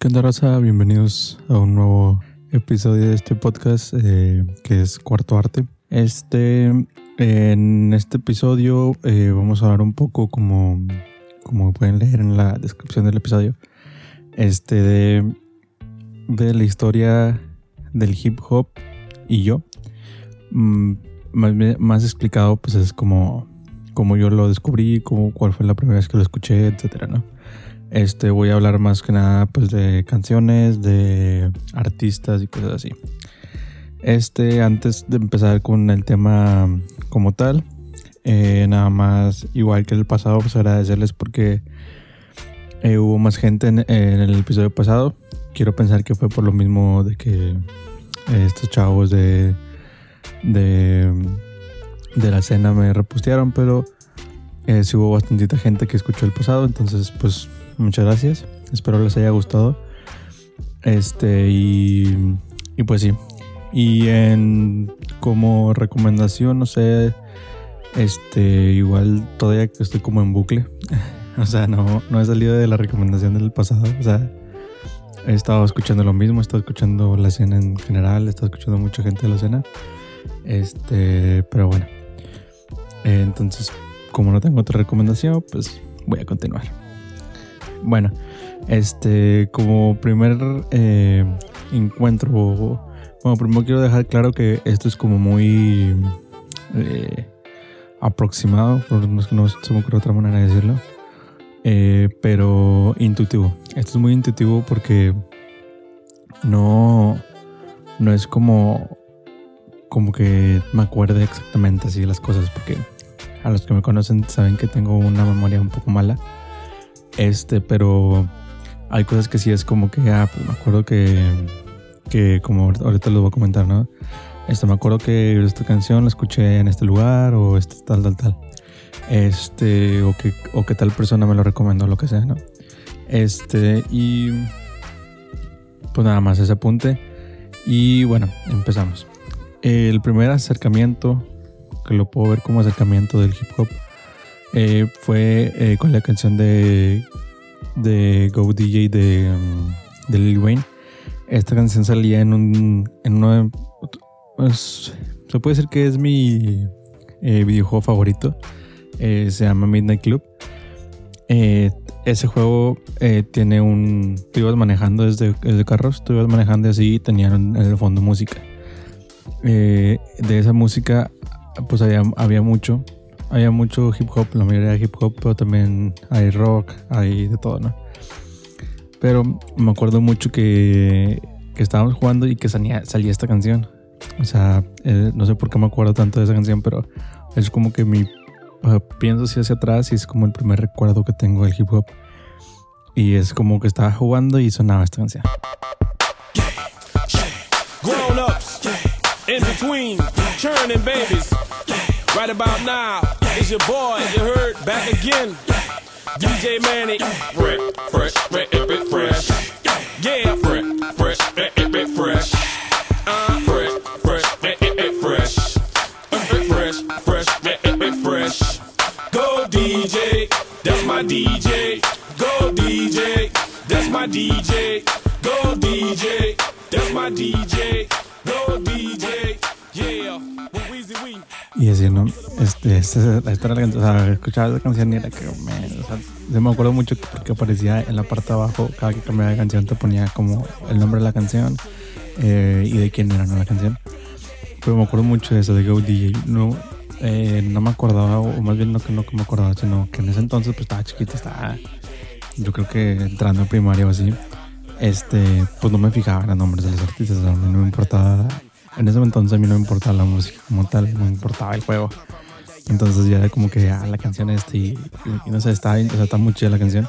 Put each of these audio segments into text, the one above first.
¿Qué onda, raza? Bienvenidos a un nuevo episodio de este podcast eh, que es Cuarto Arte. Este, en este episodio eh, vamos a hablar un poco como, como pueden leer en la descripción del episodio, este de, la historia del hip hop y yo. Mm, más, más, explicado, pues es como, como yo lo descubrí, como, cuál fue la primera vez que lo escuché, etcétera, ¿no? Este voy a hablar más que nada pues de canciones, de artistas y cosas así. Este, antes de empezar con el tema como tal, eh, nada más, igual que el pasado, pues agradecerles porque eh, hubo más gente en, el episodio pasado. Quiero pensar que fue por lo mismo de que eh, estos chavos de, de, de la cena me repostearon, pero sí hubo bastantita gente que escuchó el pasado, entonces pues muchas gracias. Espero les haya gustado. Este, y, y pues sí. Y en como recomendación, no sé, este, igual todavía estoy como en bucle. o sea, no, no he salido de la recomendación del pasado. O sea, he estado escuchando lo mismo, he estado escuchando la escena en general, he estado escuchando mucha gente de la escena. Este, pero bueno. entonces, como no tengo otra recomendación, pues voy a continuar. Bueno, este, como primer eh, encuentro, bueno, primero quiero dejar claro que esto es como muy eh, aproximado, por no no se me otra manera de decirlo, eh, pero intuitivo. Esto es muy intuitivo porque no, no es como, como que me acuerde exactamente así las cosas, porque a los que me conocen saben que tengo una memoria un poco mala. Este, pero hay cosas que sí es como que, ah, pues me acuerdo que, que como ahorita lo voy a comentar, ¿no? Este, me acuerdo que esta canción la escuché en este lugar o este tal, tal, tal. Este, o que, o que tal persona me lo recomendó, lo que sea, ¿no? Este, y pues nada más ese apunte. Y bueno, empezamos. El primer acercamiento, que lo puedo ver como acercamiento del hip hop, eh, fue eh, con la canción de, de Go DJ de, um, de Lil Wayne. Esta canción salía en un. En uno pues, se puede decir que es mi eh, videojuego favorito. se llama Midnight Club. ese juego tiene un. Tú ibas manejando desde, desde, carros, tú ibas manejando así y tenían en el fondo música. de esa música, pues había, había mucho había mucho hip hop, la mayoría de hip hop, pero también hay rock, hay de todo, ¿no? Pero me acuerdo mucho que, que estábamos jugando y que salía, salía esta canción. O sea, eh, no sé por qué me acuerdo tanto de esa canción, pero es como que mi. pienso así hacia atrás y es como el primer recuerdo que tengo del hip hop. Y es como que estaba jugando y sonaba esta canción. Grown ups, in between, churning babies. Right about now, it's your boy, you heard, back again. DJ Manny. Fresh, fresh, fresh, fresh. Yeah, fresh, fresh, fresh, fresh. Uh, fresh, fresh, fresh. Fresh, fresh, fresh. Go DJ, that's my DJ. Go DJ, that's my DJ. Go DJ, that's my DJ. Go DJ. Y así, ¿no? Este, esta, esta o sea, escuchaba esa canción y era que, me, o me acuerdo mucho porque aparecía en la parte de abajo, cada que cambiaba de canción te ponía como el nombre de la canción eh, y de quién era ¿no? la canción. Pero me acuerdo mucho de eso, de Go DJ. No, eh, no me acordaba, o más bien no que no que me acordaba, sino que en ese entonces pues estaba chiquito, estaba, yo creo que entrando en primaria o así. Este, pues no me fijaba en los nombres de los artistas, o sea, no me importaba en ese entonces a mí no me importaba la música como tal, no me importaba el juego. Entonces ya era como que ah, la canción esta y, no sé, está, o sea, está muy chida la canción.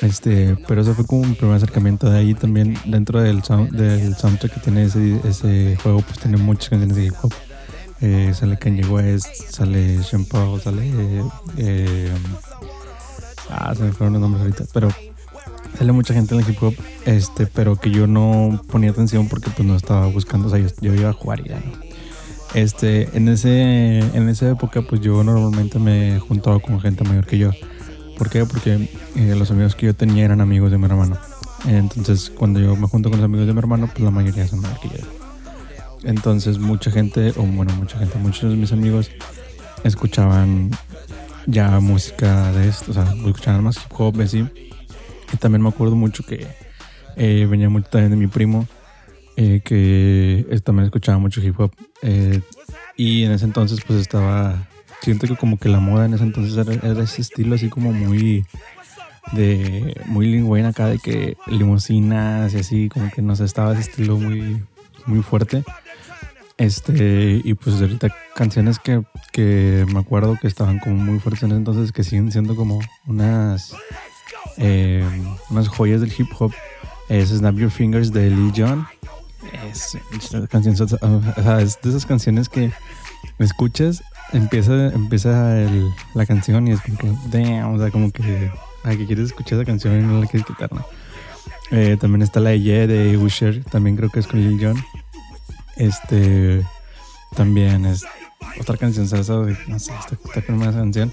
Este, pero eso fue como un primer acercamiento de ahí también dentro del, sound, del soundtrack que tiene ese, ese juego, pues tiene muchas canciones de hip hop. Eh, sale Kanye West, sale Sean Paul, sale... Eh, ah, se me fueron los nombres ahorita, pero sale mucha gente en el hip hop, este, pero que yo no ponía atención porque pues no estaba buscando, o sea, yo, iba a jugar y ya, ¿no? Este, en ese, en esa época pues yo normalmente me juntaba con gente mayor que yo. ¿Por qué? Porque eh, los amigos que yo tenía eran amigos de mi hermano. Entonces, cuando yo me junto con los amigos de mi hermano, pues la mayoría son menor que yo. Entonces, mucha gente, o bueno, mucha gente, muchos de mis amigos escuchaban ya música de esto, o sea, escuchaban más hip hop, así. Y también me acuerdo mucho que eh, venía mucho también de mi primo, eh, que también escuchaba mucho hip hop. Eh, y en ese entonces, pues estaba. Siento que como que la moda en ese entonces era, ese estilo así como muy. De muy lingüena acá, de que limusinas y así, como que no sé, estaba ese estilo muy, muy fuerte. Este, y pues ahorita canciones que, que me acuerdo que estaban como muy fuertes en ese entonces, que siguen siendo como unas, eh, unas joyas del hip hop. Es Snap Your Fingers de Lee John. Es, es de esas canciones que escuchas, empieza, empieza el, la canción y es como que, damn, o sea, como que, ay, que quieres escuchar esa canción y no la quieres quitar, ¿no? Eh, también está la E de Usher, también creo que es con Lil Jon. Este también es otra canción salsa, no sé, está, está con una canción.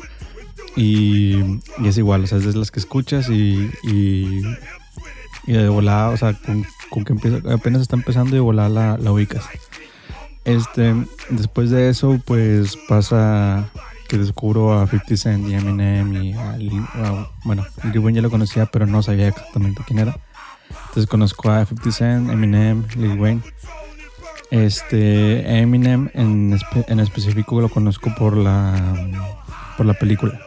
Y, es igual, o sea, es de las que escuchas y, y, y de volada, o sea, con, que empieza, apenas está empezando y de volada la, la, ubicas. Este, después de eso, pues pasa que descubro a 50 Cent y Eminem y a, a bueno, Lil Wayne ya lo conocía, pero no sabía exactamente quién era. Entonces conozco a 50 Cent, Eminem, Lil Wayne este Eminem en, en específico lo conozco por la por la película.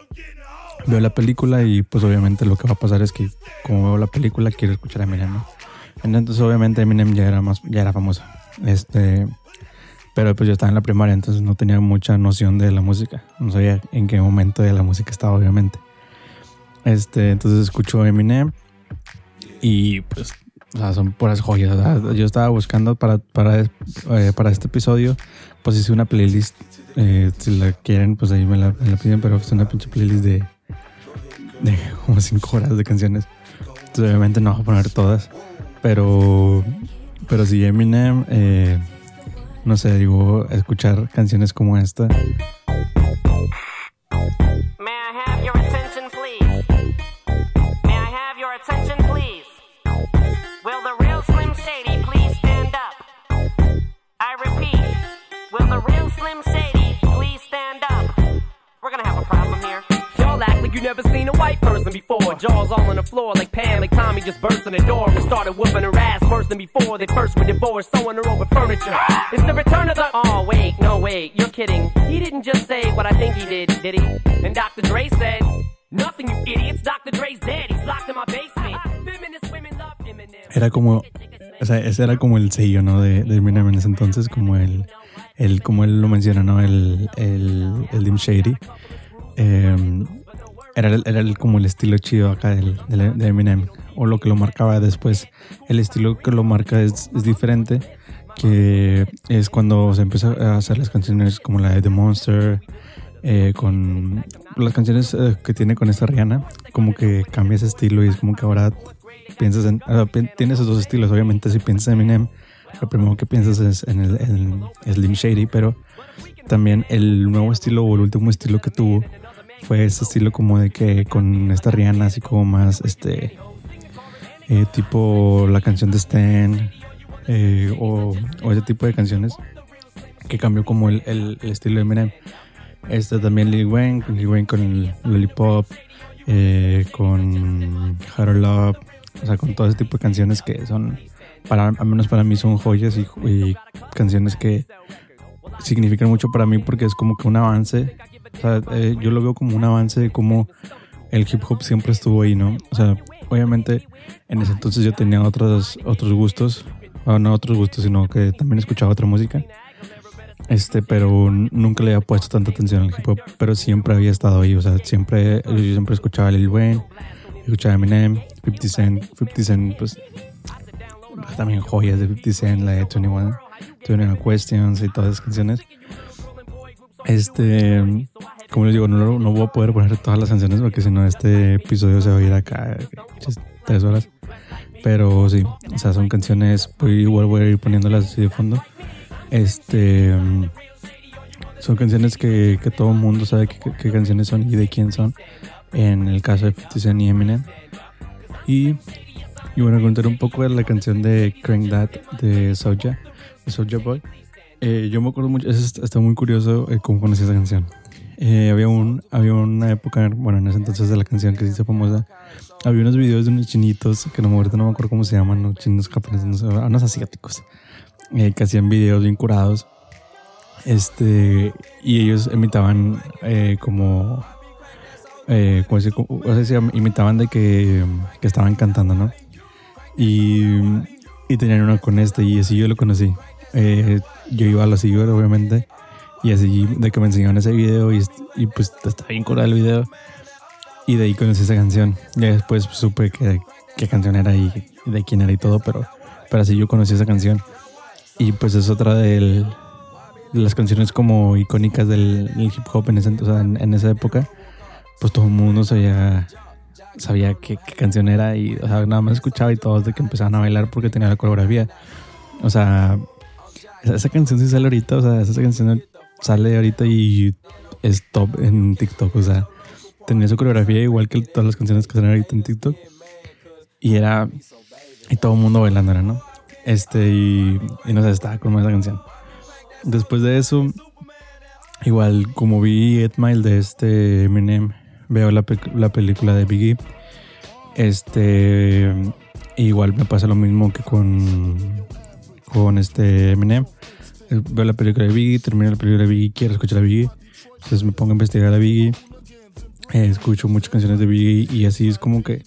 Veo la película y pues obviamente lo que va a pasar es que como veo la película quiero escuchar a Eminem, ¿no? Entonces obviamente Eminem ya era más ya era famoso. Este pero pues yo estaba en la primaria, entonces no tenía mucha noción de la música. No sabía en qué momento de la música estaba, obviamente. Este, entonces escucho Eminem y pues o sea, son puras joyas. Yo estaba buscando para, para, eh, para este episodio, pues hice una playlist. Eh, si la quieren, pues ahí me la, piden, pero es una pinche playlist de, de como cinco horas de canciones. Entonces, obviamente no voy a poner todas, pero, pero si Eminem, eh, no sé, digo, escuchar canciones como esta. Jaws all on the floor like Pam, like Tommy just burst in the door and started whooping her ass worse than before. They first were divorced, sewing her over furniture. It's the return of the. Oh, wait, no, wait, you're kidding. He didn't just say what I think he did, did he? And Dr. Dre said, Nothing, you idiots. Dr. Dre's dead. He's locked in my basement. Feminist women love Eminem. Era como. O sea, ese era como el sello, ¿no? De, de Eminem en ese entonces, como el, el, como él lo menciona, ¿no? El, el, el Dim Shady. Eh, era, era como el estilo chido acá del, de Eminem, o lo que lo marcaba después. El estilo que lo marca es, es, diferente, que es cuando se empieza a hacer las canciones como la de The Monster, eh, con las canciones eh, que tiene con esta Rihanna, como que cambia ese estilo y es como que ahora piensas en, tienes esos dos estilos, obviamente si piensas en Eminem, lo primero que piensas es en el en Slim Shady, pero también el nuevo estilo o el último estilo que tuvo fue ese estilo como de que con esta Rihanna así como más este eh, tipo la canción de Stan eh, o, ese tipo de canciones que cambió como el, el, estilo de Eminem. Este también Lil Wayne Lil Wayne con el Lollipop eh, con Harold Love o sea con todo ese tipo de canciones que son para al menos para mí son joyas y, y canciones que significan mucho para mí porque es como que un avance o sea, eh, yo lo veo como un avance de cómo el hip hop siempre estuvo ahí, ¿no? O sea, obviamente en ese entonces yo tenía otros, otros gustos, no otros gustos, sino que también escuchaba otra música. Este, pero nunca le había puesto tanta atención al hip hop, pero siempre había estado ahí, o sea, siempre, yo siempre escuchaba Lil Wayne, escuchaba Eminem, 50 Cent, 50 Cent, pues también joyas de 50 Cent, la de 21, 21 Questions y todas esas canciones. Este, como les digo, no, no voy a poder poner todas las canciones porque si no este episodio se va a ir acá tres horas. Pero sí, o sea, son canciones, pues igual voy a ir poniéndolas así de fondo. Este, son canciones que, que todo el mundo sabe qué canciones son y de quién son. En el caso de 50 Cent y Eminem. Y Y bueno, contar un poco de la canción de Crank That de Soja, de Soja Boy. Eh, yo me acuerdo mucho, está muy curioso eh, cómo conocí esa canción. Eh, había, un, había una época, bueno, en ese entonces de la canción que se hizo famosa, había unos videos de unos chinitos, que no, ahorita no me acuerdo cómo se llaman, ¿no? chinos japoneses, no unos asiáticos, que hacían videos bien curados. Este, y ellos imitaban como, como, decir, como, imitaban de que, que estaban cantando, ¿no? Y, y tenían uno con este y así yo lo conocí. Eh, yo iba a la siguiente obviamente, y así de que me enseñaron ese video y, y pues estaba bien curado el video. Y de ahí conocí esa canción. Y después supe que, qué canción era y de quién era y todo, pero, pero así yo conocí esa canción. Y pues es otra de las canciones como icónicas del, hip hop en, ese, o sea, en, esa época. Pues todo el mundo sabía sabía qué, canción era y o sea, nada más escuchaba y todos de que empezaban a bailar porque tenía la coreografía. O sea, esa, canción sí sale ahorita, o sea, esa canción sale ahorita y es top en TikTok, o sea, tenía su coreografía igual que todas las canciones que salen ahorita en TikTok. Y era, y todo el mundo bailando era, ¿no? Este, y, y no sé, estaba como esa canción. Después de eso, igual como vi Ed Mile de este Eminem, veo la, la película de Biggie. Este, igual me pasa lo mismo que con, con este Eminem. Veo la película de Biggie, termino la película de Biggie, quiero escuchar a Biggie. Entonces me pongo a investigar a Biggie. Eh, escucho muchas canciones de Biggie y así es como que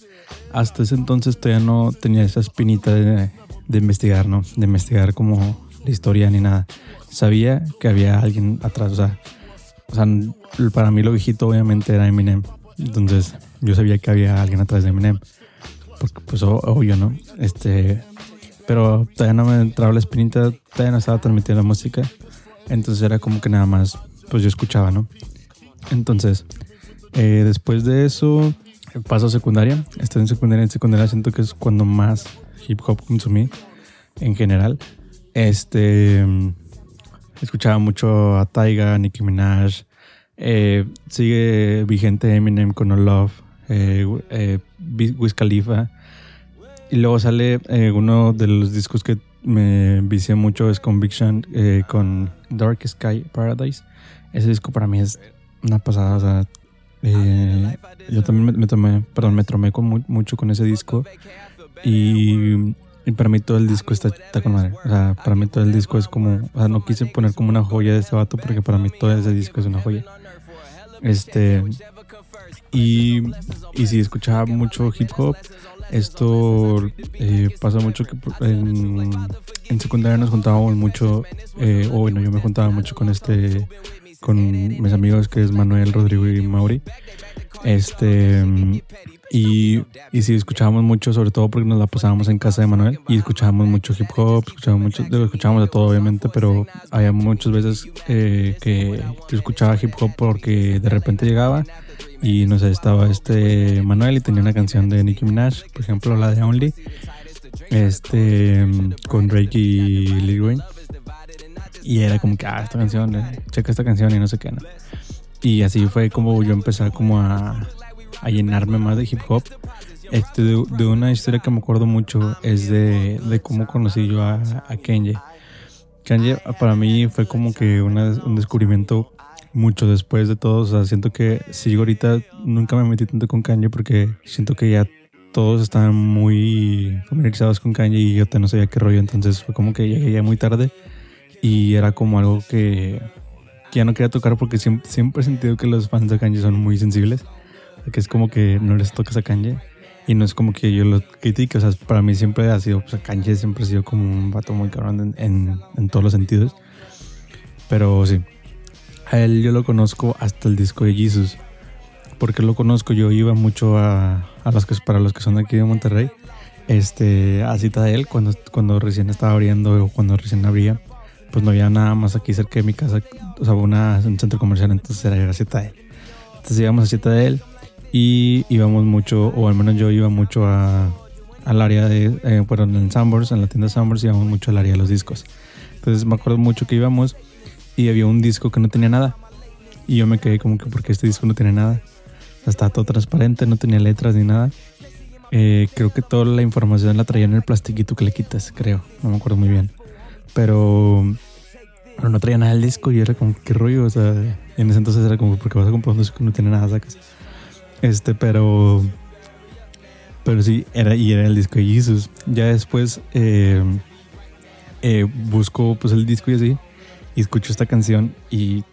hasta ese entonces todavía no tenía esa espinita de, de investigar, ¿no? De investigar como la historia ni nada. Sabía que había alguien atrás, o sea, o sea, para mí lo viejito obviamente era Eminem. Entonces yo sabía que había alguien atrás de Eminem. Porque pues obvio, ¿no? Este, pero todavía no me entraba la espinita, todavía no estaba transmitiendo la música. Entonces era como que nada más, pues yo escuchaba, ¿no? Entonces, eh, después de eso, paso a secundaria. Estoy en secundaria. En secundaria siento que es cuando más hip hop consumí en general. Este, escuchaba mucho a Taiga, Nicki Minaj. Eh, sigue vigente Eminem con No Love, eh, eh, Wiz Khalifa. Y luego sale eh, uno de los discos que me vicié mucho es Conviction eh, con Dark Sky Paradise. Ese disco para mí es una pasada. O sea, eh, yo también me, tomé, perdón, me tromé con mucho con ese disco. Y, para mí todo el disco está, está, con madre. O sea, para mí todo el disco es como. No quise poner como una joya de ese vato porque para mí todo ese disco es una joya. Este. Y, y si escuchaba mucho hip hop. Esto eh, pasa mucho que en, en, secundaria nos juntábamos mucho, eh, o bueno, yo me juntaba mucho con este, con mis amigos que es Manuel, Rodrigo y Mauri. Este, y, y sí, escuchábamos mucho, sobre todo porque nos la pasábamos en casa de Manuel y escuchábamos mucho hip hop, escuchábamos mucho, escuchábamos de todo obviamente, pero había muchas veces eh, que escuchaba hip hop porque de repente llegaba y no sé, estaba este Manuel y tenía una canción de Nicki Minaj, por ejemplo, la de Only, este, con Drake y Lil Wayne. Y era como que, ah, esta canción, eh, checa esta canción y no sé qué, ¿no? Y así fue como yo empecé como a, a llenarme más de hip hop. Este, de, una historia que me acuerdo mucho es de, de cómo conocí yo a, a Kenji. Para mí fue como que un descubrimiento mucho después de todo. O sea, siento que si ahorita nunca me metí tanto con Kanye porque siento que ya todos estaban muy familiarizados con Kanye y yo no sabía qué rollo. Entonces fue como que llegué ya muy tarde y era como algo que, ya no quería tocar porque siempre, siempre he sentido que los fans de Kanye son muy sensibles. Que es como que no les tocas a Kanye. Y no es como que yo lo critique, o sea, para mí siempre ha sido, pues Kanye siempre ha sido como un vato muy cabrón en, en todos los sentidos. Pero sí, a él yo lo conozco hasta el disco de Jesus. Porque lo conozco, yo iba mucho a, a los que, para los que son de aquí de Monterrey, este, a cita de él cuando, cuando recién estaba abriendo o cuando recién abría. Pues no había nada más aquí cerca de mi casa, o sea, una, un centro comercial, entonces era a cita de él. Entonces íbamos a cita de él y íbamos mucho, o al menos yo iba mucho a, al área de, eh, bueno, en Sambors, en la tienda Sambors íbamos mucho al área de los discos. Entonces me acuerdo mucho que íbamos y había un disco que no tenía nada. Y yo me quedé como que porque este disco no tiene nada. estaba todo transparente, no tenía letras ni nada. Eh, creo que toda la información la traía en el plastiquito que le quitas, creo. No me acuerdo muy bien. Pero, no traía nada el disco y era como, qué rollo. O sea, en ese entonces era como, porque vas a comprar un disco que no tiene nada, sacas. Este, pero. Pero sí, era, y era el disco de Jesus. Ya después eh, eh, busco pues el disco y así. Y escucho esta canción y.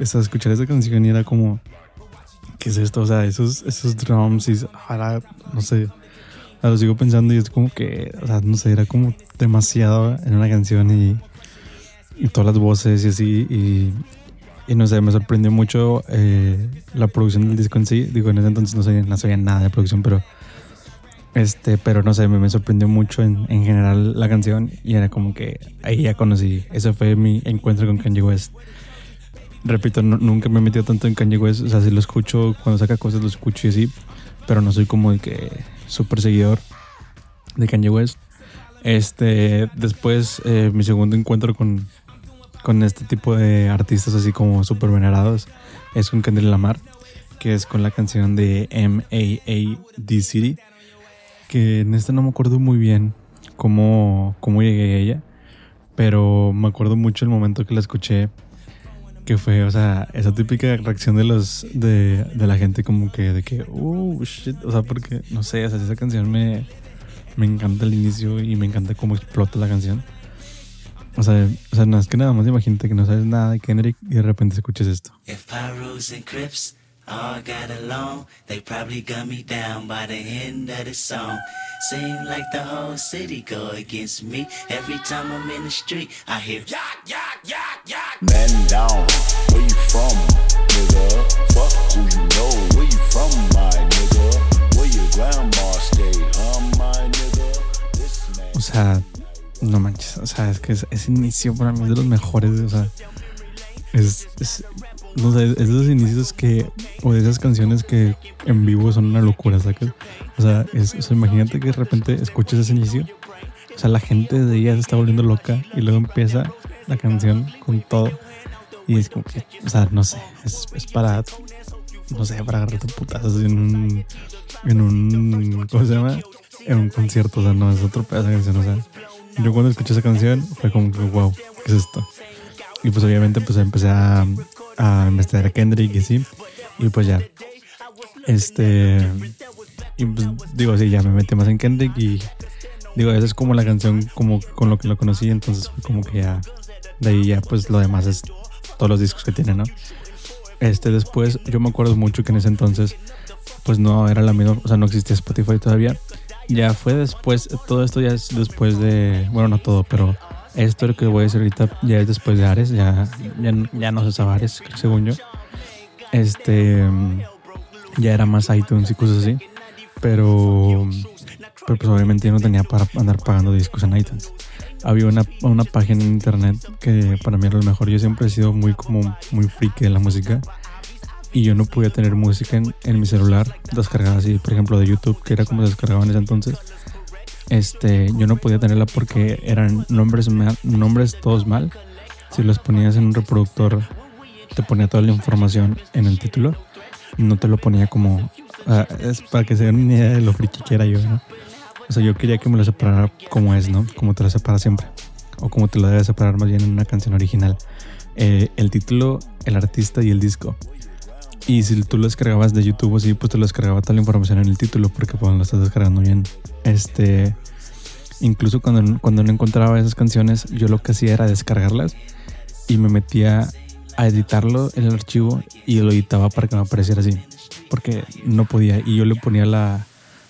esa, escuchar esa canción y era como, ¿qué es esto? O sea, esos, esos drums y ahora, no sé, lo sigo pensando y es como que, o sea, no sé, era como demasiado en una canción y, y todas las voces y así. Y, y, no sé, me sorprendió mucho eh, la producción del disco en sí. Digo, en ese entonces no sabía, no sabía nada de producción, pero este, pero no sé, me, me sorprendió mucho en, en, general la canción y era como que ahí ya conocí. Ese fue mi encuentro con Kanye West repito, nunca me he metido tanto en Kanye West. O sea, si lo escucho, cuando saca cosas lo escucho y así. Pero no soy como el que súper seguidor de Kanye West. Este, después, eh, mi segundo encuentro con, con este tipo de artistas así como súper venerados es con Kendrick Lamar, que es con la canción de M.A.A.D. City. Que en esta no me acuerdo muy bien cómo, cómo llegué a ella, pero me acuerdo mucho el momento que la escuché que fue, o sea, esa típica reacción de los de, de la gente como que de que, oh shit, o sea, porque no sé, o sea, esa canción me me encanta el inicio y me encanta cómo explota la canción. O sea, o sea, no es que nada más imagínate que no sabes nada de Kendrick y de repente escuches esto. All got along, they probably got me down by the end of the song. Seem like the whole city go against me. Every time I'm in the street, I hear yak, yak, yak, yak. Man down, where you from, nigga? Fuck who you know, where you from, my nigga? Where your grandma stay, huh, my nigga? This man. O sea, no manches, o sea, es que ese inicio para mí es de los mejores, o sea, es, es no sé, esos inicios que, o de esas canciones que en vivo son una locura, ¿sabes? O sea, es, o sea, imagínate que de repente escuches ese inicio, o sea, la gente de ella se está volviendo loca y luego empieza la canción con todo y es como que, o sea, no sé, es, es para, no sé, para agarrarte putazos en un, en un, ¿cómo se llama? En un concierto, o sea, no, es otro pedazo de canción, o sea, yo cuando escuché esa canción fue como que, wow, ¿qué es esto? Y pues obviamente pues empecé a, a investigar a Kendrick y sí. Y pues ya. Este. Y pues digo, sí, ya me metí más en Kendrick y digo, esa es como la canción como con lo que lo conocí, entonces fue como que ya de ahí ya pues lo demás es todos los discos que tiene, ¿no? Este después yo me acuerdo mucho que en ese entonces pues no era la misma, o sea, no existía Spotify todavía. Ya fue después, todo esto ya es después de, bueno, no todo, pero esto que voy a decir ahorita ya es después de Ares, ya, ya, no se usaba Ares, según yo. Este, ya era más iTunes y cosas así. Pero, pero pues obviamente yo no tenía para andar pagando discos en iTunes. Había una, una página en internet que para mí era lo mejor. Yo siempre he sido muy como muy friki de la música y yo no podía tener música en, en, mi celular descargada así, por ejemplo, de YouTube, que era como se descargaba en ese entonces este, yo no podía tenerla porque eran nombres, nombres todos mal. Si los ponías en un reproductor, te ponía toda la información en el título. No te lo ponía como. Ah, es para que se den una idea de lo friki que era yo, ¿no? O sea, yo quería que me lo separara como es, ¿no? Como te lo separa siempre. O como te lo debe separar más bien en una canción original. Eh, el título, el artista y el disco. Y si tú lo descargabas de YouTube así, pues te lo descargaba toda la información en el título porque pues lo estás descargando bien. Este, incluso cuando, cuando no encontraba esas canciones, yo lo que hacía era descargarlas y me metía a editarlo en el archivo y lo editaba para que me apareciera así. Porque no podía y yo le ponía la,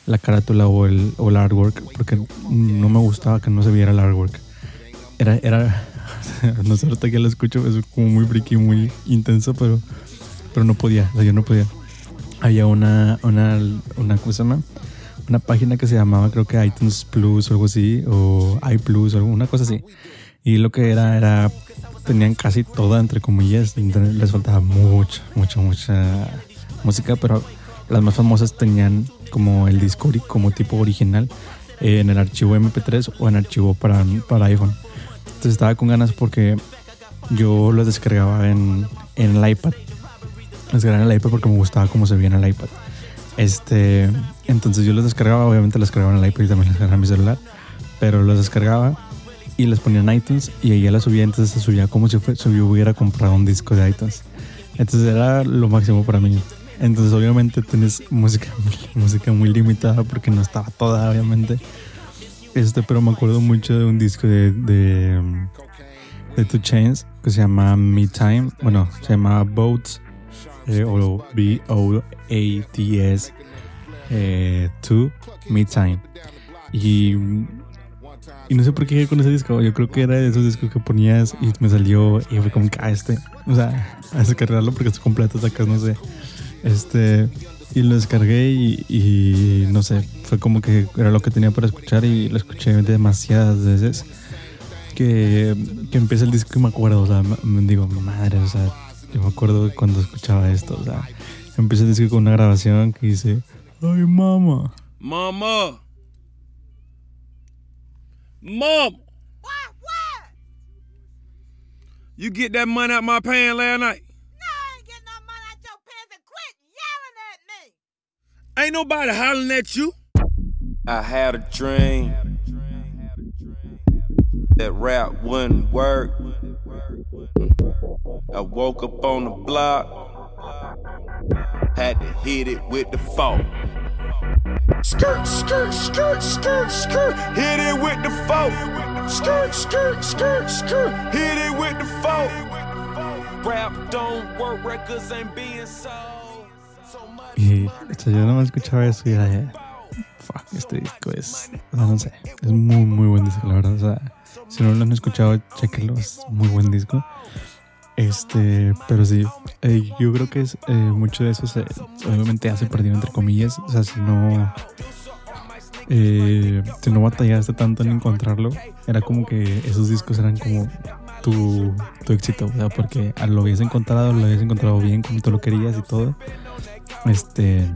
la carátula o el, o el artwork porque no me gustaba que no se viera el artwork. Era, era, no sé, ahorita que lo escucho, es como muy friki, muy intenso, pero pero no podía, o yo no podía. Había una, una, una, ¿cómo se? Una página que se llamaba, creo que iTunes Plus o algo así, o iPlus o alguna cosa así. Y lo que era, era, tenían casi toda, entre comillas, les faltaba mucha, mucha, mucha música, pero las más famosas tenían como el disco como tipo original eh, en el archivo MP3 o en archivo para, para iPhone. Entonces estaba con ganas porque yo los descargaba en, en el iPad. Los descargaba en el iPad porque me gustaba cómo se veía en el iPad. Este, entonces yo los descargaba, obviamente los descargaba en el iPad y también los descargaba en mi celular, pero los descargaba y les ponía en iTunes y ahí ya la subía, entonces se subía como si, fue, si yo hubiera comprado un disco de iTunes. Entonces era lo máximo para mí. Entonces obviamente tienes música, música muy limitada porque no estaba toda, obviamente. Este, pero me acuerdo mucho de un disco de, de, de Two Chains que se llama Me Time. Bueno, se llama Boats eh, o B-O-A-T-S 2 eh, Me Time. Y y no sé por qué con ese disco. Yo creo que era de esos discos que ponías y me salió y fue como que, ah, este. O sea, a descargarlo porque está completo, sacas, no sé. Este. Y lo descargué y, no sé, fue como que era lo que tenía para escuchar y lo escuché demasiadas veces. Que, que empieza el disco y me acuerdo, o sea, me, digo, madre, o sea, yo me acuerdo cuando escuchaba esto, o sea, el disco con una grabación que dice, ay, mamá. Mamá. Mom. What? What? You get that money out my pants last night? No, I ain't getting no money out your pants and quit yelling at me. Ain't nobody hollering at you. I had a dream that rap wouldn't work. I woke up on the block, had to hit it with the fault. Skirt, skirt, skirt, skirt, skirt. Hit it with the folk. Skirt, skirt, skirt, skirt. Hit it with the folk. Rap don't work, records ain't being sold. Y o yo no me escuchaba eso y de, fuck, este disco es, o sea, no sé, es muy, muy buen disco, la verdad. O sea, si no lo han escuchado, chequenlo, es muy buen disco. Este, pero sí, eh, yo creo que es eh, mucho de eso se, obviamente hace perdido entre comillas. O sea, si no, eh, si no batallaste tanto en encontrarlo, era como que esos discos eran como tu, tu éxito, o sea, porque lo habías encontrado, lo habías encontrado bien como tú lo querías y todo. Este,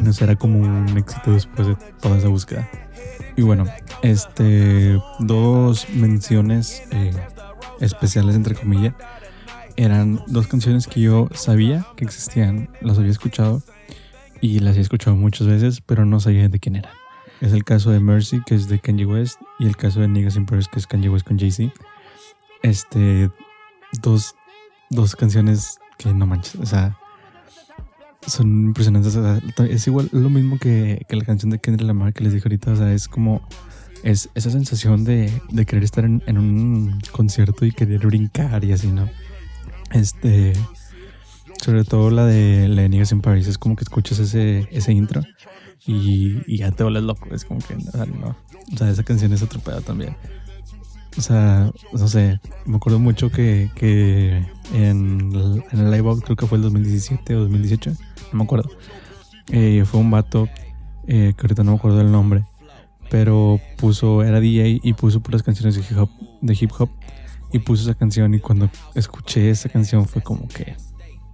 no será como un éxito después de toda esa búsqueda. Y bueno, este, dos menciones especiales entre comillas eran dos canciones que yo sabía que existían, las había escuchado y las he escuchado muchas veces, pero no sabía de quién eran. Es el caso de Mercy, que es de Kanye West, y el caso de Niggas in que es Kanye West con Jay-Z. Este, dos, dos canciones que no manches, o sea, son impresionantes. es igual, lo mismo que, que, la canción de Kendrick Lamar que les dije ahorita, o sea, es como es esa sensación de, de querer estar en, en, un concierto y querer brincar y así, ¿no? Este, sobre todo la de la de Niggas in Paris, es como que escuchas ese, ese intro y, ya te vuelves loco. Es como que, o sea, no. O sea, esa canción es atropellada también. O sea, no sé, me acuerdo mucho que, que en, en, el live out, creo que fue el 2017 o 2018, no me acuerdo. Eh, fue un vato eh, que ahorita no me acuerdo del nombre, pero puso, era DJ y puso puras canciones de hip hop, de hip hop y puse esa canción y cuando escuché esa canción fue como que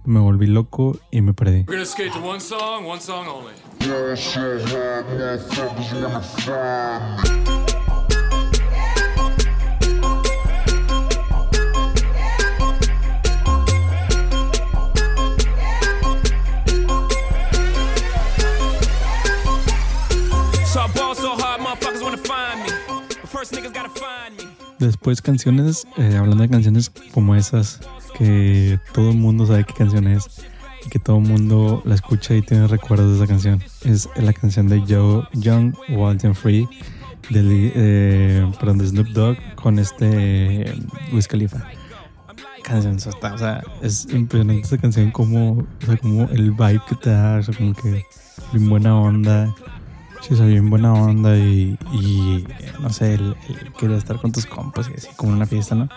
me volví loco y me perdí. Después canciones, eh, hablando de canciones como esas, que todo el mundo sabe qué canción es y que todo el mundo la escucha y tiene recuerdos de esa canción. Es la canción de Joe Young, Wild and Free, de, eh, perdón, de Snoop Dogg con este eh, Wiz Khalifa. Canción o sea, es impresionante esa canción como, o sea, como el vibe que te da, o sea, como que bien buena onda Sí, soy bien buena onda y, no sé, el, querer estar con tus compas y así como una fiesta, ¿no?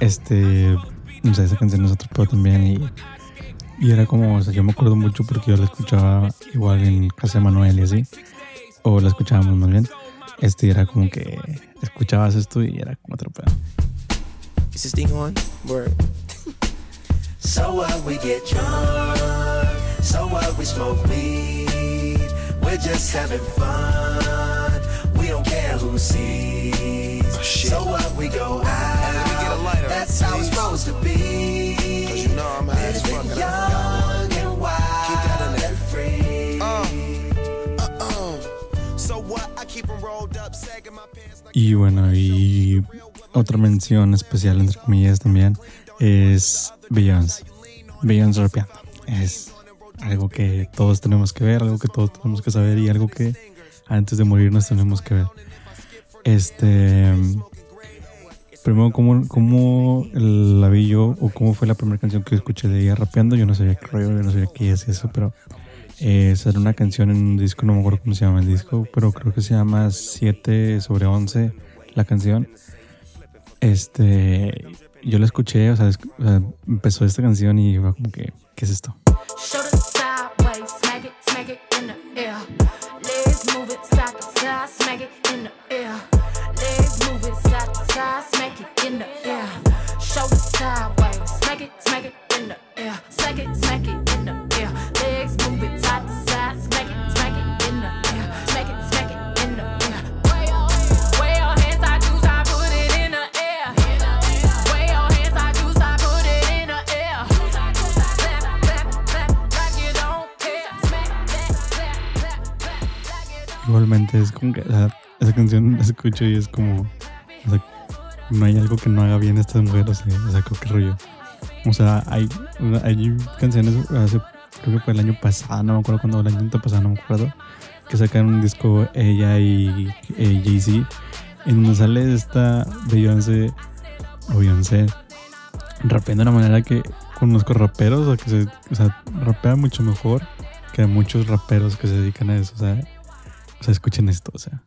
Este, no sé, esa canción es otro pero también y Y era como, o sea, yo me acuerdo mucho porque yo la escuchaba igual en casa de Manuel y así. O la escuchábamos más bien. Este era como que escuchabas esto y era como otro pedo. Is this thing on? Word. So what we get drunk, so what we smoke weed. We're just having fun. We don't care who sees. Oh, shit. So what we go out. Let me get a lighter, That's how it's please. supposed to be. 'Cause you know I'm high as fuck and Young and Keep that in wild there. and free. Uh, uh-uh. So what? I keep 'em rolled up, sagging my pants like Y bueno, y otra mención especial, entre comillas, también es Beyoncé. Beyoncé rapeando. Es algo que todos tenemos que ver, algo que todos tenemos que saber y algo que antes de morirnos tenemos que ver. Este. Primero, ¿cómo, cómo la vi yo o cómo fue la primera canción que escuché de ella rapeando? Yo no sabía qué rollo, yo no sabía qué es eso, pero eh, era una canción en un disco, no me acuerdo cómo se llama el disco, pero creo que se llama 7 sobre 11 la canción. Este, yo la escuché, o sea, es- o sea, empezó esta canción y iba como que, ¿qué es esto? Side smack it in the air. Shoulder sideways, smack it, smack in the air. Smack it, smack it in the air. Legs move it side to side, smack it, smack it in the air. Smack it, smack it in the air. Way your, hands, I do, I put it in the air. Way your hands, I do, I put it in the air. Clap, clap, clap, like you don't care. Smack that, clap, clap, clap, like you don't Igualmente es como que sea, esa canción la escucho y es como, o no hay algo que no haga bien esta mujer, o sea, o sea creo que rollo. O sea, hay, hay canciones, hace, creo que fue el año pasado, no me acuerdo cuándo, el año pasado, no me acuerdo, que sacaron un disco ella y eh, Jay-Z, en donde sale esta Beyoncé, o Beyoncé, rapeando de una manera que conozco raperos, o que se, o sea, rapea mucho mejor que muchos raperos que se dedican a eso, o sea, o sea, escuchen esto, o sea.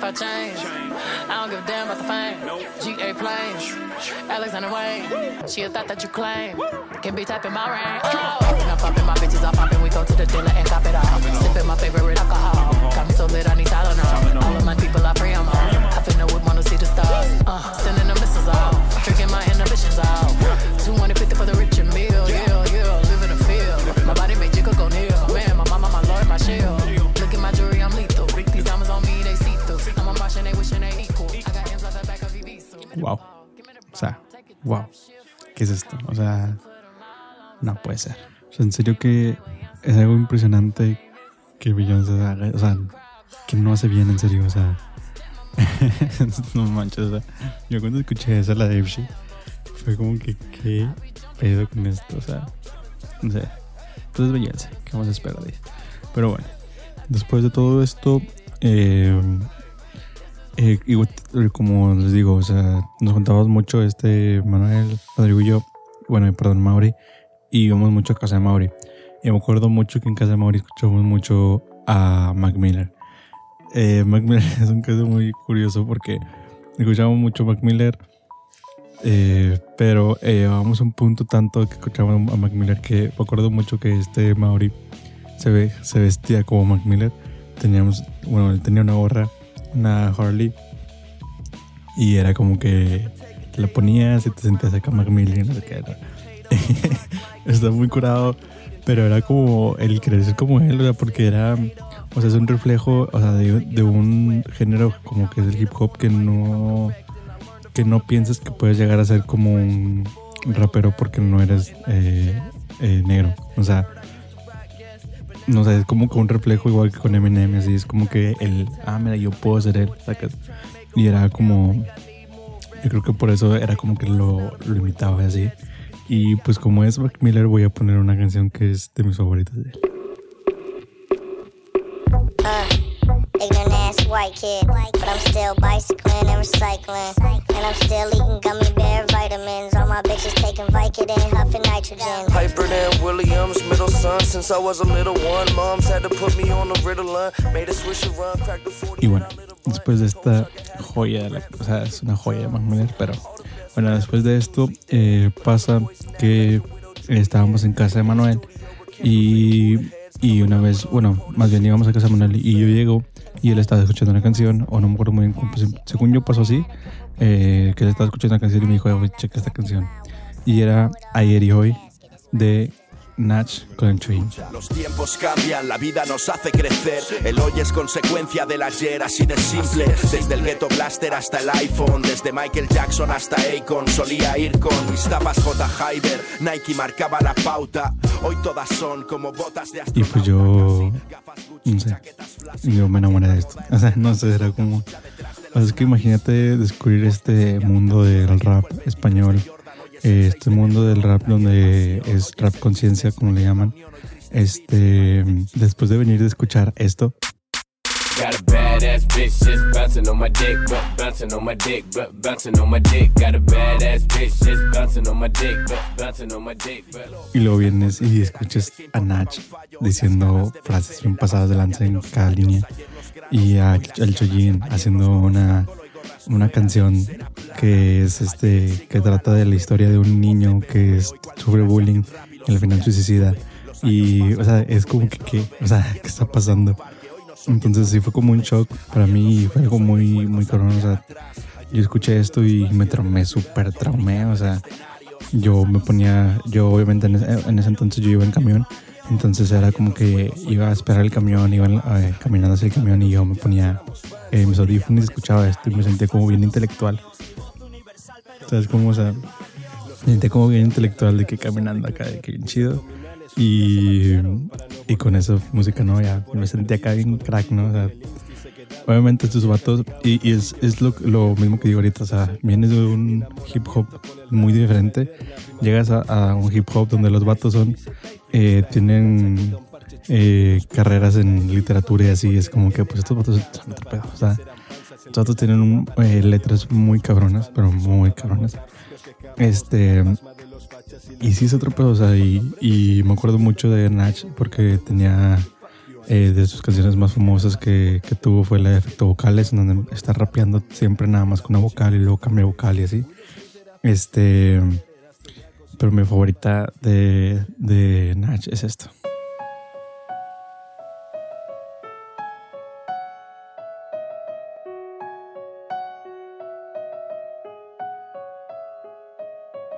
35 chains. I don't give a damn about the fame. GA planes. Alexander Wayne. She a thought that you claim. Can be typing my rain. Oh. I'm poppin', my bitches are popping. We go to the dealer and cop it all. Sipping my favorite alcohol. Got me so lit, I need Tylenol. All of my people are free, I'm on. I finna whip, wanna see the stars. Uh, sending the missiles out. Drinking my inhibitions out. 250 for the rich Wow. O sea, wow. ¿Qué es esto? O sea, no puede ser. O sea, en serio que es algo impresionante que Beyoncé haga. O sea, que no hace bien, en serio. O sea, no manches. O sea, yo cuando escuché esa, la de Ipsy, fue como que, ¿qué pedo con esto? O sea, no sé. Entonces, Beyoncé, ¿qué vamos a esperar de ella? Pero bueno, después de todo esto, eh, eh, igual, eh, como les digo, o sea, nos juntábamos mucho este Manuel, Rodrigo y yo, bueno, perdón, Mauri, y íbamos mucho a casa de Mauri. Y me acuerdo mucho que en casa de Mauri escuchábamos mucho a Mac Miller. Eh, Mac Miller es un caso muy curioso porque escuchábamos mucho a Mac Miller, eh, pero eh, llevábamos un punto tanto que escuchábamos a Mac Miller que me acuerdo mucho que este Mauri se, ve, se vestía como Mac Miller. Teníamos, bueno, él tenía una gorra una Harley y era como que la ponías y te sentías acá Mac Miller, no sé qué era. Está muy curado, pero era como el ser como él, o sea, porque era, o sea, es un reflejo, o sea, de, de un género como que es el hip hop que no, que no piensas que puedes llegar a ser como un rapero porque no eres eh, eh, negro, o sea, no sé, es como que un reflejo igual que con Eminem, así es como que el, ah, mira, yo puedo ser él, sacas. Y era como, yo creo que por eso era como que lo, lo imitaba así. Y pues como es Mac Miller, voy a poner una canción que es de mis favoritas de él. Ass white kid, but I'm still bicycling and recycling. And I'm still eating gummy bear taking Vicodin, huffing nitrogen. Hyper than Williams, middle son. Since I was a little one, moms had to put me on the Ritalin. Made a swish and run, cracked the 40. Y bueno, después de esta joya, de la, o sea, es una joya de Mac Miller, pero Bueno, después de esto eh, pasa que estábamos en casa de Manuel y, y una vez, bueno, más bien íbamos a casa de Manuel y yo llego y él estaba escuchando una canción, o no me acuerdo muy bien, pues, según yo pasó así, eh, que él estaba escuchando una canción y me dijo, "Oye, checa esta canción. Y era Ayer y Hoy de Natch con el Chuy. Los tiempos cambian, la vida nos hace crecer. El hoy es consecuencia del ayer, así de simple. Desde el Ghetto Blaster hasta el iPhone, desde Michael Jackson hasta Akon. Solía ir con mis tapas J. Hyber, Nike marcaba la pauta. Hoy todas son como botas de Y pues yo, no sé, yo me enamoré de esto. O sea, no sé, era como... o sea, es que imagínate descubrir este mundo del rap español, este mundo del rap donde es rap conciencia, como le llaman. Este, después de venir de escuchar esto, Got a badass bitch just bouncing on my dick, but bouncing on my dick, but bouncing on my dick. Got a badass bitch just bouncing on my dick, but bouncing on my dick, but. y luego vienes y escuchas a Nach diciendo frases bien pasadas de lanza en cada línea y a, al Chojin haciendo una, una canción que es este que trata de la historia de un niño que es- sufre bullying y al final suicida y o sea es como que ¿qué? o sea qué está pasando entonces sí fue como un shock para mí fue algo muy muy cabrón o sea yo escuché esto y me traumé súper traumé o sea yo me ponía, yo obviamente en ese, en ese entonces yo iba en camión, entonces era como que iba a esperar el camión, iba eh, caminando hacia el camión y yo me ponía eh, mis audífonos y escuchaba esto y me sentía como bien intelectual. ¿Sabes cómo? O sea, me sentía como bien intelectual de que caminando acá, de que bien chido. Y, y con esa música, ¿no? Ya me sentía acá bien crack, ¿no? O sea, obviamente estos vatos, y, es, es lo, lo mismo que digo ahorita, o sea, vienes de un hip hop muy diferente, llegas a, un hip hop donde los vatos son, eh, tienen eh, carreras en literatura y así, es como que pues estos vatos son pedo, o sea, estos vatos tienen un, eh, letras muy cabronas, pero muy cabronas. Este, y sí es otro pedo, o sea, y, y me acuerdo mucho de Nach porque tenía eh, de sus canciones más famosas que, que tuvo fue la de Efecto Vocales, donde está rapeando siempre nada más con una vocal y luego cambia vocal y así. Este, pero mi favorita de, de Nach es esto.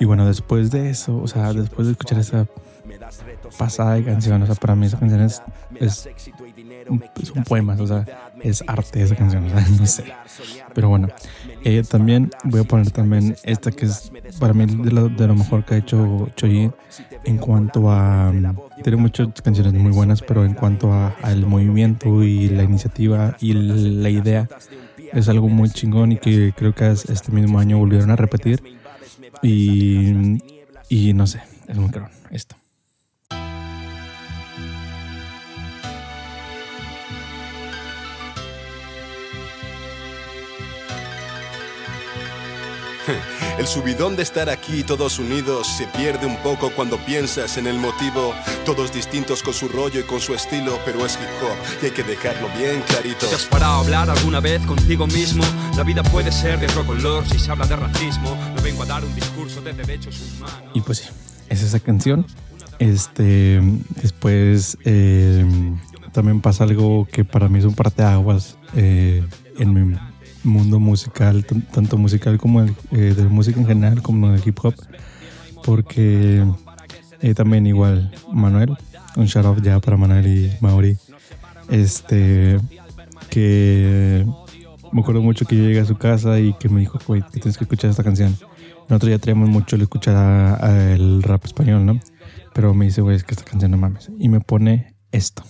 Y bueno, después de eso, o sea, después de escuchar esa pasada de canción, o sea, para mí esa canción es, es, son poemas, o sea, es arte esa canción, o sea, no sé. Pero bueno, eh, también voy a poner también esta que es para mí de lo, de lo mejor que ha hecho Choyi en cuanto a... Tiene muchas canciones muy buenas, pero en cuanto a- al movimiento y la iniciativa y la idea, es algo muy chingón y que creo que es- este mismo año volvieron a repetir. Y, y no sé, es muy cabrón esto. El subidón de estar aquí todos unidos se pierde un poco cuando piensas en el motivo. Todos distintos con su rollo y con su estilo, pero es hip hop y hay que dejarlo bien clarito. ¿Te has parado a hablar alguna vez contigo mismo? La vida puede ser de otro color si se habla de racismo. No vengo a dar un discurso de derechos humanos. Y pues sí, es esa canción. Este, después eh, también pasa algo que para mí es un parteaguas eh, en mi mundo musical, tan- tanto musical como el, eh, de música en general, como del hip hop, porque eh, también igual Manuel, un shout out ya para Manuel y Mauri, este, que me acuerdo mucho que yo llegué a su casa y que me dijo, güey, que tienes que escuchar esta canción. Nosotros ya traíamos mucho el escuchar a- a el rap español, ¿no? Pero me dice, güey, es que esta canción no mames. Y me pone esto.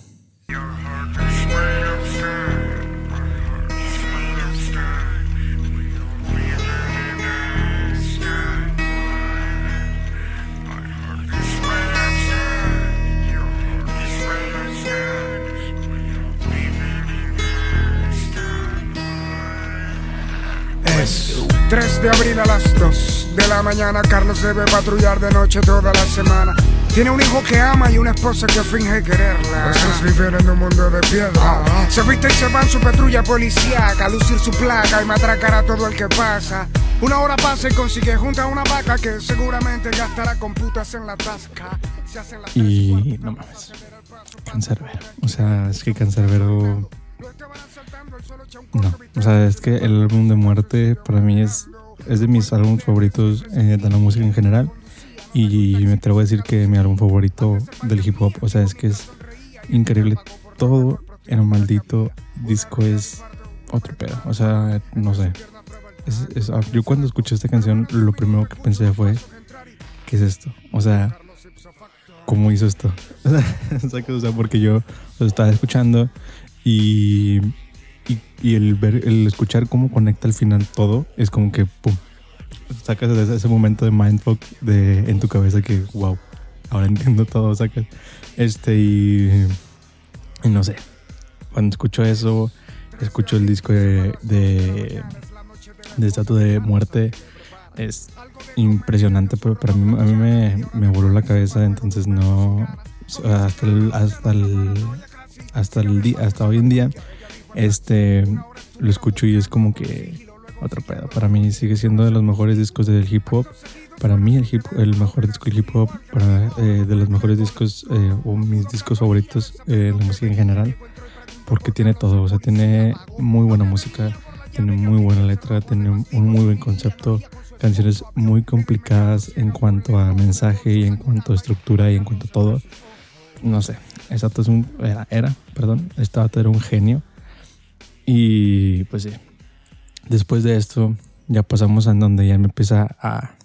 3 de abril a las 2 de la mañana, Carlos debe patrullar de noche toda la semana. Tiene un hijo que ama y una esposa que finge quererla. Eso es vivir en un mundo de piedra. Se viste y se va en su patrulla policíaca, a lucir su placa y matracar a todo el que pasa. Una hora pasa y consigue junta a una vaca que seguramente gastará con putas en la tasca. Se hacen la Y no mames. Cancerbero. O sea, es que Cancerbero. No. O sea, es que el álbum de muerte para mí es, es de mis álbumes favoritos eh, de la música en general. Y me atrevo a decir que mi álbum favorito del hip hop. O sea, es que es increíble. Todo en un maldito disco es otro pedo. O sea, no sé. Es- es- yo cuando escuché esta canción, lo primero que pensé fue: ¿Qué es esto? O sea, ¿cómo hizo esto? O sea, porque yo lo estaba escuchando y, y, el ver, el escuchar cómo conecta al final todo es como que pum, sacas ese, momento de mindfuck de, en tu cabeza que wow, ahora entiendo todo, sacas. Este y, no sé, cuando escucho eso, escucho el disco de, de, de Estatua de Muerte, es impresionante, pero para mí, me, voló la cabeza, entonces no, hasta el, hasta el, hasta el hasta hoy en día, este, lo escucho y es como que otro pedo. Para mí sigue siendo de los mejores discos del hip hop. Para mí el hip, el mejor disco del hip hop, para, eh, de los mejores discos eh, o mis discos favoritos eh, la música en general, porque tiene todo, o sea, tiene muy buena música, tiene muy buena letra, tiene un muy buen concepto, canciones muy complicadas en cuanto a mensaje y en cuanto a estructura y en cuanto a todo. No sé, esa es un era, era, perdón, vato era un genio. Y pues sí, después de esto ya pasamos a donde ya me empieza a,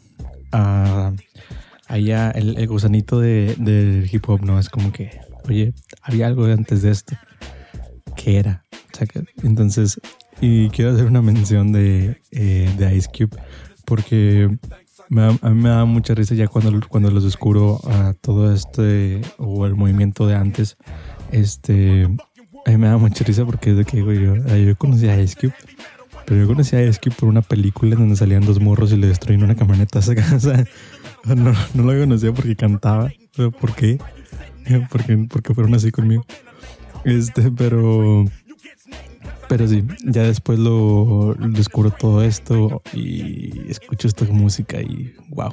a allá el, gusanito de, del hip hop, ¿no? Es como que, oye, había algo antes de esto. ¿Qué era? Entonces, y quiero hacer una mención de, eh, de Ice Cube porque me a mí me da mucha risa ya cuando, cuando los descubro a todo este o el movimiento de antes. Este, a mí me da mucha risa porque es de que, güey, yo, yo conocí a Ice Cube, pero yo conocí a Ice Cube por una película en donde salían dos morros y le destruían una camioneta a esa casa. No, lo conocía porque cantaba. ¿Por qué? Porque, porque fueron así conmigo. Este, pero. Pero sí, ya después lo descubro todo esto y escucho esta música y wow.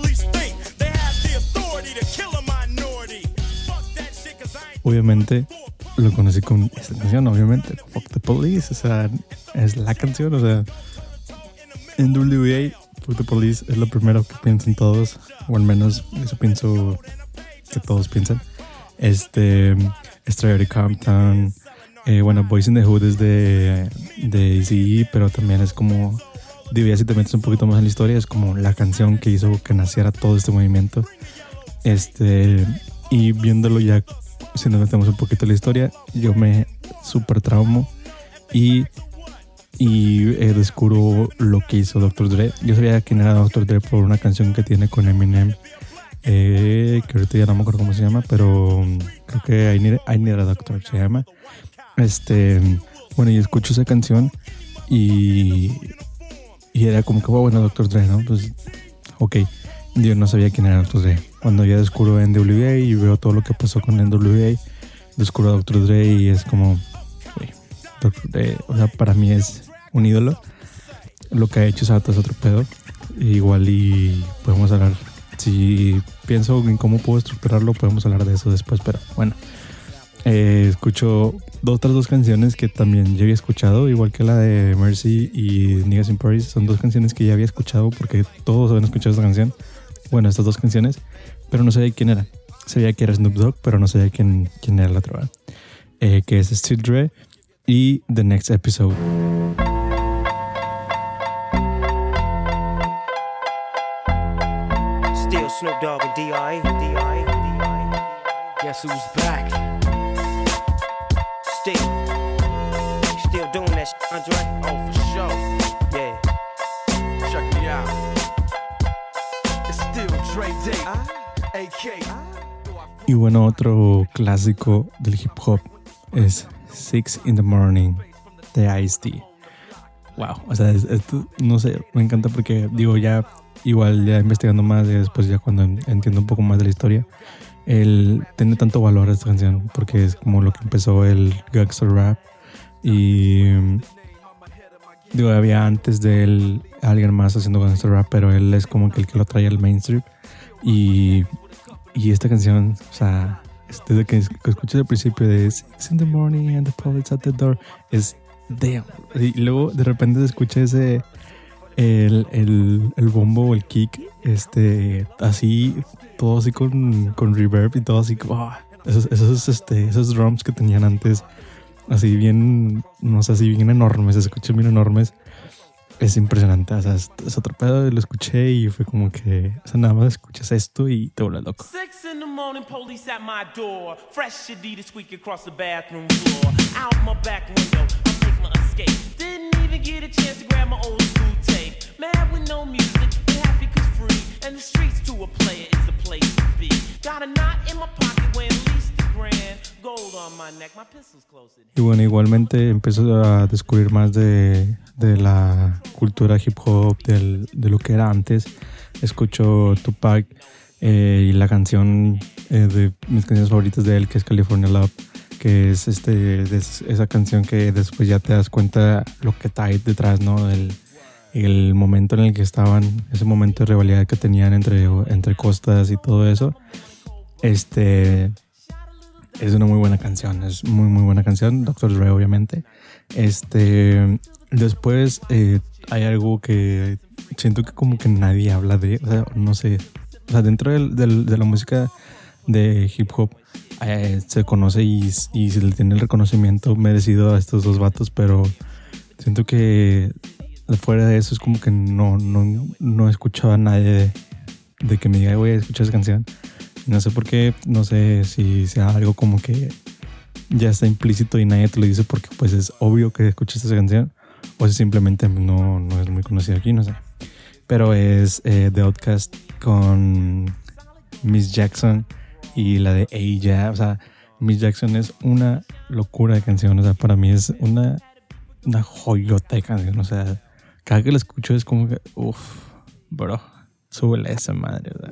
Obviamente lo conocí con esta canción, obviamente. Fuck the Police, o sea, es la canción, o sea. En WA, Fuck the Police es lo primero que piensan todos, o al menos eso pienso que todos piensan. Este, Strawberry Compton, eh, bueno, Boys in the Hood es de, de Eazy-E, pero también es como, digo, ya si te metes un poquito más en la historia, es como la canción que hizo que naciera todo este movimiento. Este, y viéndolo ya, si nos metemos un poquito en la historia, yo me super traumo y, y eh, descubro lo que hizo Dr. Dre. Yo sabía quién era Dr. Dre por una canción que tiene con Eminem, eh, que ahorita ya no me acuerdo cómo se llama, pero mm, creo que I Need, I Need a Doctor se llama. Este, bueno, y escucho esa canción y, y era como que, "Wow, bueno, Dr. Dre, ¿no? Pues, ok. Yo no sabía quién era Dr. Dre. Cuando ya descubro NWA y veo todo lo que pasó con NWA, descubro a Dr. Dre y es como, güey, Dr. Dre, o sea, para mí es un ídolo. Lo que ha hecho Sata es otro pedo. Igual y podemos hablar, si pienso en cómo puedo estructurarlo, podemos hablar de eso después, pero bueno. Eh, escucho otras dos canciones que también ya había escuchado, igual que la de Mercy y Niggas in Paris. Son dos canciones que ya había escuchado porque todos habían escuchado esta canción. Bueno, estas dos canciones, pero no sabía quién era. Sabía que era Snoop Dogg, pero no sabía quién, quién era la otra. eh, que es Still Dre, y The Next Episode. Still Snoop Dogg and D.I. Guess who's back? Still. Still doing that Andre? Oh, for sure. Y bueno, otro clásico del hip hop es Six in the Morning de Ice-T. Wow, o sea, es- esto, no sé, me encanta porque digo ya, igual ya investigando más y después ya cuando en- entiendo un poco más de la historia, el tiene tanto valor esta canción porque es como lo que empezó el gangster rap y digo, había antes de él alguien más haciendo gangster rap, pero él es como que el que lo trae al mainstream y, y esta canción, o sea, es desde que, escuché al principio de Six in the morning and the police at the door, es damn. Y luego de repente se escucha ese, el, el, el bombo o el kick, este, así, todo así con, con reverb y todo así, ah, esos, esos, este, esos drums que tenían antes, así bien, no sé, así bien enormes, se escuchan bien enormes. Es impresionante, o sea, es, es otro pedo, lo escuché y fue como que, o sea, nada más escuchas esto y te vuelves loco. Six in the morning, police at my door. Fresh Adidas squeak across the bathroom floor. Out my back window, I make my escape. Didn't even get a chance to grab my old school tape. Mad with no music, but happy cause free. And the streets to a player is the place to be. Got a knot in my pocket at least Y bueno, igualmente empiezo a descubrir más de, de la cultura hip hop, del- de lo que era antes. Escucho Tupac eh, y la canción eh, de mis canciones favoritas de él, que es California Love, que es este, esa canción que después ya te das cuenta lo que está ahí detrás, ¿no? El, el momento en el que estaban, ese momento de rivalidad que tenían entre, entre costas y todo eso. Este, es una muy buena canción, es muy muy buena canción, Dr. Dre obviamente. Este, después eh, hay algo que siento que como que nadie habla de, o sea, no sé, o sea, dentro del- del- de la música de hip hop eh, se conoce y, y se le tiene el reconocimiento merecido a estos dos vatos, pero siento que fuera de eso es como que no, no, no he escuchado a nadie de, de que me diga voy a escuchar esa canción. No sé por qué, no sé si sea algo como que ya está implícito y nadie te lo dice porque pues es obvio que escuchas esa canción o si simplemente no, no es muy conocido aquí, no sé. Pero es eh, The Outcast con Miss Jackson y la de ella, o sea, Miss Jackson es una locura de canción, o sea, para mí es una, una joyota de canción, o sea, cada que la escucho es como que, uff, bro, súbele esa madre, o sea.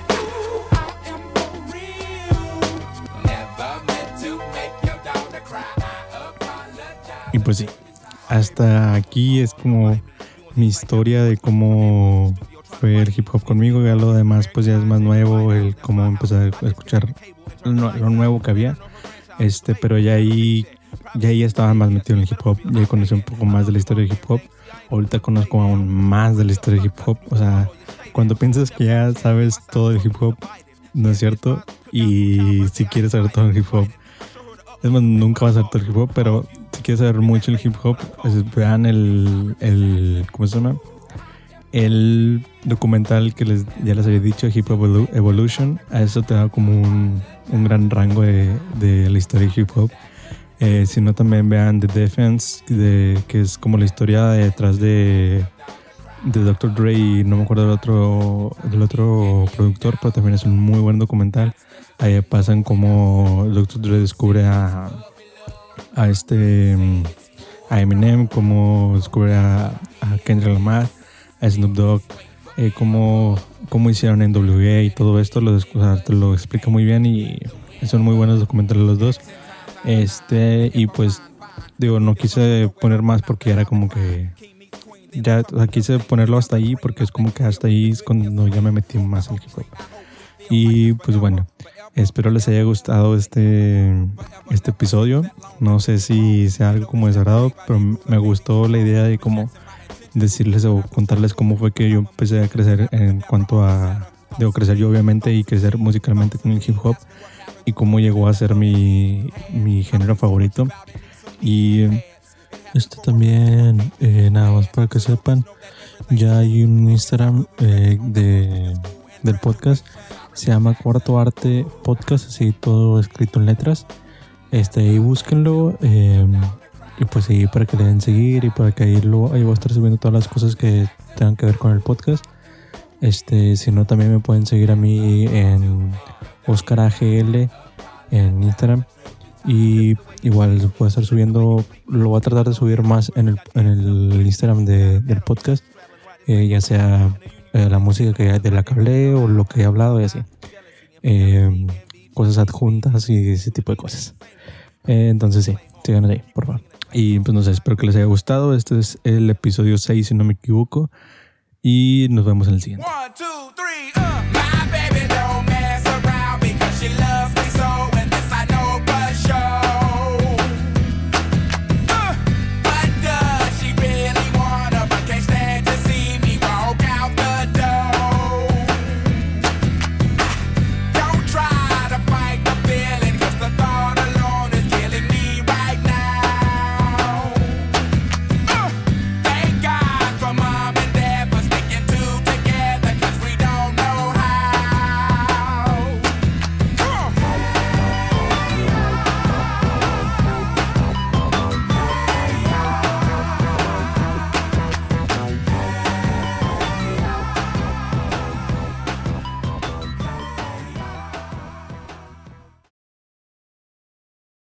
Pues sí, hasta aquí es como mi historia de cómo fue el hip hop conmigo. Ya lo demás pues ya es más nuevo, el cómo empecé a escuchar lo, nuevo que había. Este, pero ya ahí, ya ahí estaba más metido en el hip hop, ya conocí un poco más de la historia del hip hop. Ahorita conozco aún más de la historia del hip hop. O sea, cuando piensas que ya sabes todo del hip hop, no es cierto. Y si quieres saber todo el hip hop, es más, nunca vas a saber todo el hip hop, pero si quieres saber mucho el hip hop, vean el, el ¿cómo se llama? El documental que les, ya les había dicho, Hip Hop Evolu- Evolution. A eso te da como un, un gran rango de, de la historia hip hop. Eh, si no, también vean The Defense, de, que es como la historia detrás de, de Dr. Dre y no me acuerdo del otro, del otro productor, pero también es un muy buen documental. Ahí pasan como Dr. Dre descubre a, a este mm, a Eminem, como descubre a, Kendrick Lamar, a Snoop Dogg eh, cómo, cómo hicieron en WA y todo esto, lo, o te lo explica muy bien y son muy buenos documentales los dos. Este, y pues, digo, no quise poner más porque era como que. Ya quise ponerlo hasta ahí porque es como que hasta ahí es cuando ya me metí más el hip hop. Y pues bueno, espero les haya gustado este, este episodio. No sé si sea algo como desagrado, pero me gustó la idea de cómo decirles o contarles cómo fue que yo empecé a crecer en cuanto a. Debo crecer yo, obviamente, y crecer musicalmente con el hip hop y cómo llegó a ser mi, mi género favorito. Y esto también, eh, nada más para que sepan, ya hay un Instagram eh, de, del podcast, se llama Cuarto Arte Podcast, así todo escrito en letras. Este, y búsquenlo. eh, y pues sí, para que le den seguir y para que ahí, lo, ahí voy a estar subiendo todas las cosas que tengan que ver con el podcast. Este, si no, también me pueden seguir a mí en Oscar AGL en Instagram. Y igual a estar subiendo, lo voy a tratar de subir más en el, en el Instagram de- del podcast, eh, ya sea eh, la música que de la que hablé o lo que he hablado y así. Eh, cosas adjuntas y ese tipo de cosas. Eh, entonces sí, síganos ahí, por favor. Y pues no sé, espero que les haya gustado. Este es el episodio 6, si no me equivoco. Y nos vemos en el siguiente. One, two, three.